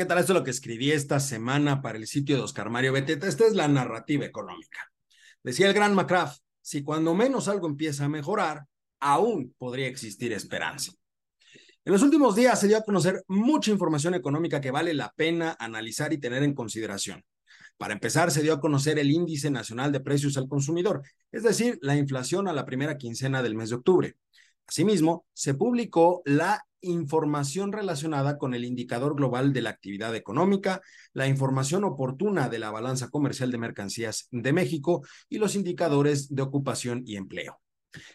¿qué tal? Esto es lo que escribí esta semana para el sitio de Oscar Mario Beteta. Esta es la narrativa económica. Decía el gran McCraft, si cuando menos algo empieza a mejorar, aún podría existir esperanza. En los últimos días se dio a conocer mucha información económica que vale la pena analizar y tener en consideración. Para empezar, se dio a conocer el Índice Nacional de Precios al Consumidor, es decir, la inflación a la primera quincena del mes de octubre. Asimismo, se publicó la información relacionada con el indicador global de la actividad económica, la información oportuna de la balanza comercial de mercancías de México y los indicadores de ocupación y empleo.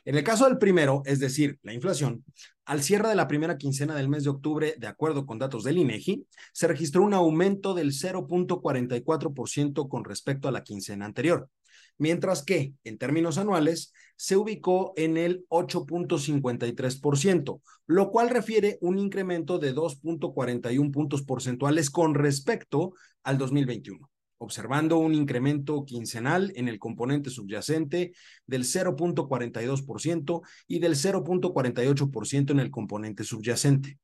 En el caso del primero, es decir, la inflación, al cierre de la primera quincena del mes de octubre, de acuerdo con datos del INEGI, se registró un aumento del 0.44% con respecto a la quincena anterior mientras que en términos anuales se ubicó en el 8.53%, lo cual refiere un incremento de 2.41 puntos porcentuales con respecto al 2021 observando un incremento quincenal en el componente subyacente del 0.42% y del 0.48% en el componente subyacente.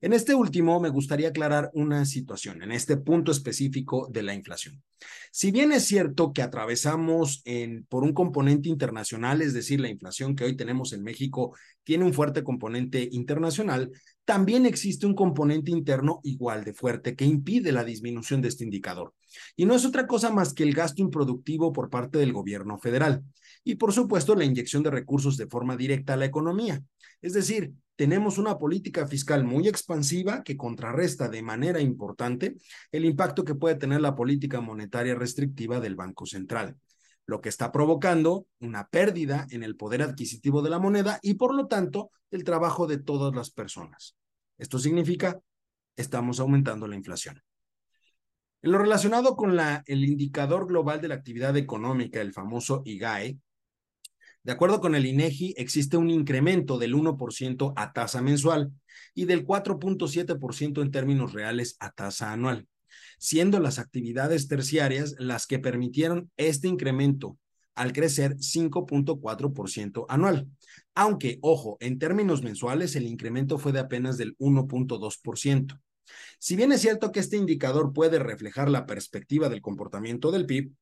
En este último, me gustaría aclarar una situación, en este punto específico de la inflación. Si bien es cierto que atravesamos por un componente internacional, es decir, la inflación que hoy tenemos en México tiene un fuerte componente internacional, también existe un componente interno igual de fuerte que impide la disminución de este indicador. Y no es otra cosa más que el gasto improductivo por parte del gobierno federal. Y por supuesto, la inyección de recursos de forma directa a la economía. Es decir, tenemos una política fiscal muy expansiva que contrarresta de manera importante el impacto que puede tener la política monetaria restrictiva del Banco Central, lo que está provocando una pérdida en el poder adquisitivo de la moneda y por lo tanto el trabajo de todas las personas. Esto significa, estamos aumentando la inflación. En lo relacionado con el indicador global de la actividad económica, el famoso IGAE, de acuerdo con el INEGI, existe un incremento del 1% a tasa mensual y del 4.7% en términos reales a tasa anual, siendo las actividades terciarias las que permitieron este incremento al crecer 5.4% anual. Aunque, ojo, en términos mensuales el incremento fue de apenas del 1.2%. Si bien es cierto que este indicador puede reflejar la perspectiva del comportamiento del PIB,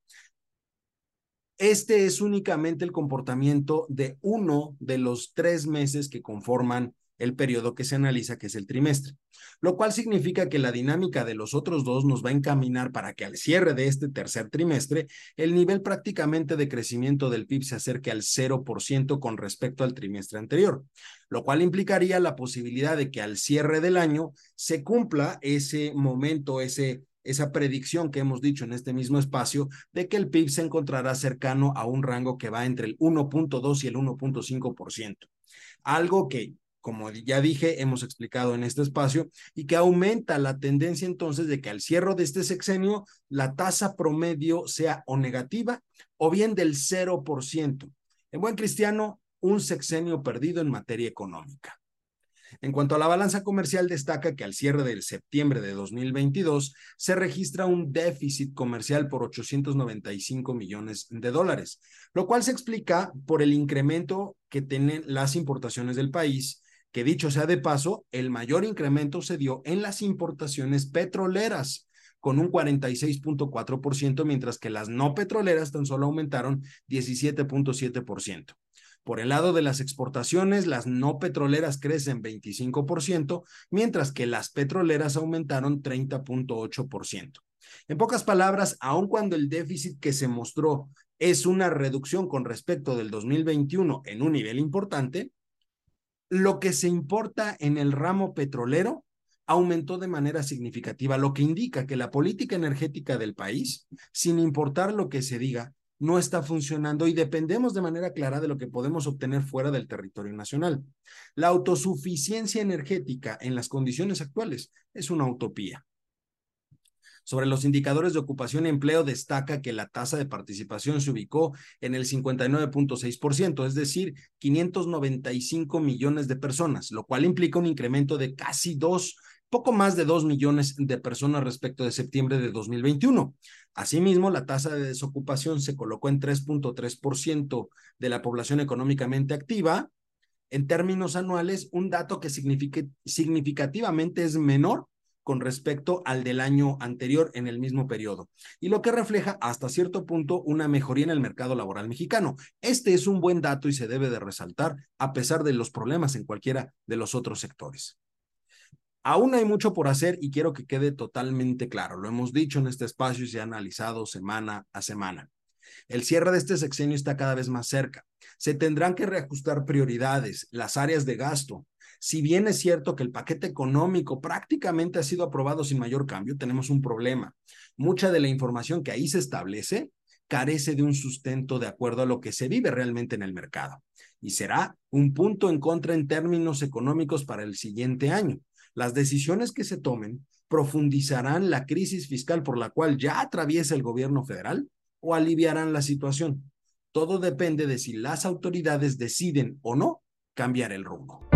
este es únicamente el comportamiento de uno de los tres meses que conforman el periodo que se analiza, que es el trimestre, lo cual significa que la dinámica de los otros dos nos va a encaminar para que al cierre de este tercer trimestre, el nivel prácticamente de crecimiento del PIB se acerque al 0% con respecto al trimestre anterior, lo cual implicaría la posibilidad de que al cierre del año se cumpla ese momento, ese esa predicción que hemos dicho en este mismo espacio de que el PIB se encontrará cercano a un rango que va entre el 1.2 y el 1.5%. Algo que, como ya dije, hemos explicado en este espacio y que aumenta la tendencia entonces de que al cierre de este sexenio la tasa promedio sea o negativa o bien del 0%. En buen cristiano, un sexenio perdido en materia económica. En cuanto a la balanza comercial, destaca que al cierre del septiembre de 2022 se registra un déficit comercial por 895 millones de dólares, lo cual se explica por el incremento que tienen las importaciones del país, que dicho sea de paso, el mayor incremento se dio en las importaciones petroleras, con un 46.4%, mientras que las no petroleras tan solo aumentaron 17.7%. Por el lado de las exportaciones, las no petroleras crecen 25%, mientras que las petroleras aumentaron 30.8%. En pocas palabras, aun cuando el déficit que se mostró es una reducción con respecto del 2021 en un nivel importante, lo que se importa en el ramo petrolero aumentó de manera significativa, lo que indica que la política energética del país, sin importar lo que se diga, no está funcionando y dependemos de manera clara de lo que podemos obtener fuera del territorio nacional. La autosuficiencia energética en las condiciones actuales es una utopía. Sobre los indicadores de ocupación y empleo destaca que la tasa de participación se ubicó en el 59.6%, es decir, 595 millones de personas, lo cual implica un incremento de casi dos poco más de 2 millones de personas respecto de septiembre de 2021. Asimismo, la tasa de desocupación se colocó en 3.3% de la población económicamente activa. En términos anuales, un dato que significativamente es menor con respecto al del año anterior en el mismo periodo, y lo que refleja hasta cierto punto una mejoría en el mercado laboral mexicano. Este es un buen dato y se debe de resaltar a pesar de los problemas en cualquiera de los otros sectores. Aún hay mucho por hacer y quiero que quede totalmente claro. Lo hemos dicho en este espacio y se ha analizado semana a semana. El cierre de este sexenio está cada vez más cerca. Se tendrán que reajustar prioridades, las áreas de gasto. Si bien es cierto que el paquete económico prácticamente ha sido aprobado sin mayor cambio, tenemos un problema. Mucha de la información que ahí se establece carece de un sustento de acuerdo a lo que se vive realmente en el mercado y será un punto en contra en términos económicos para el siguiente año. Las decisiones que se tomen profundizarán la crisis fiscal por la cual ya atraviesa el gobierno federal o aliviarán la situación. Todo depende de si las autoridades deciden o no cambiar el rumbo.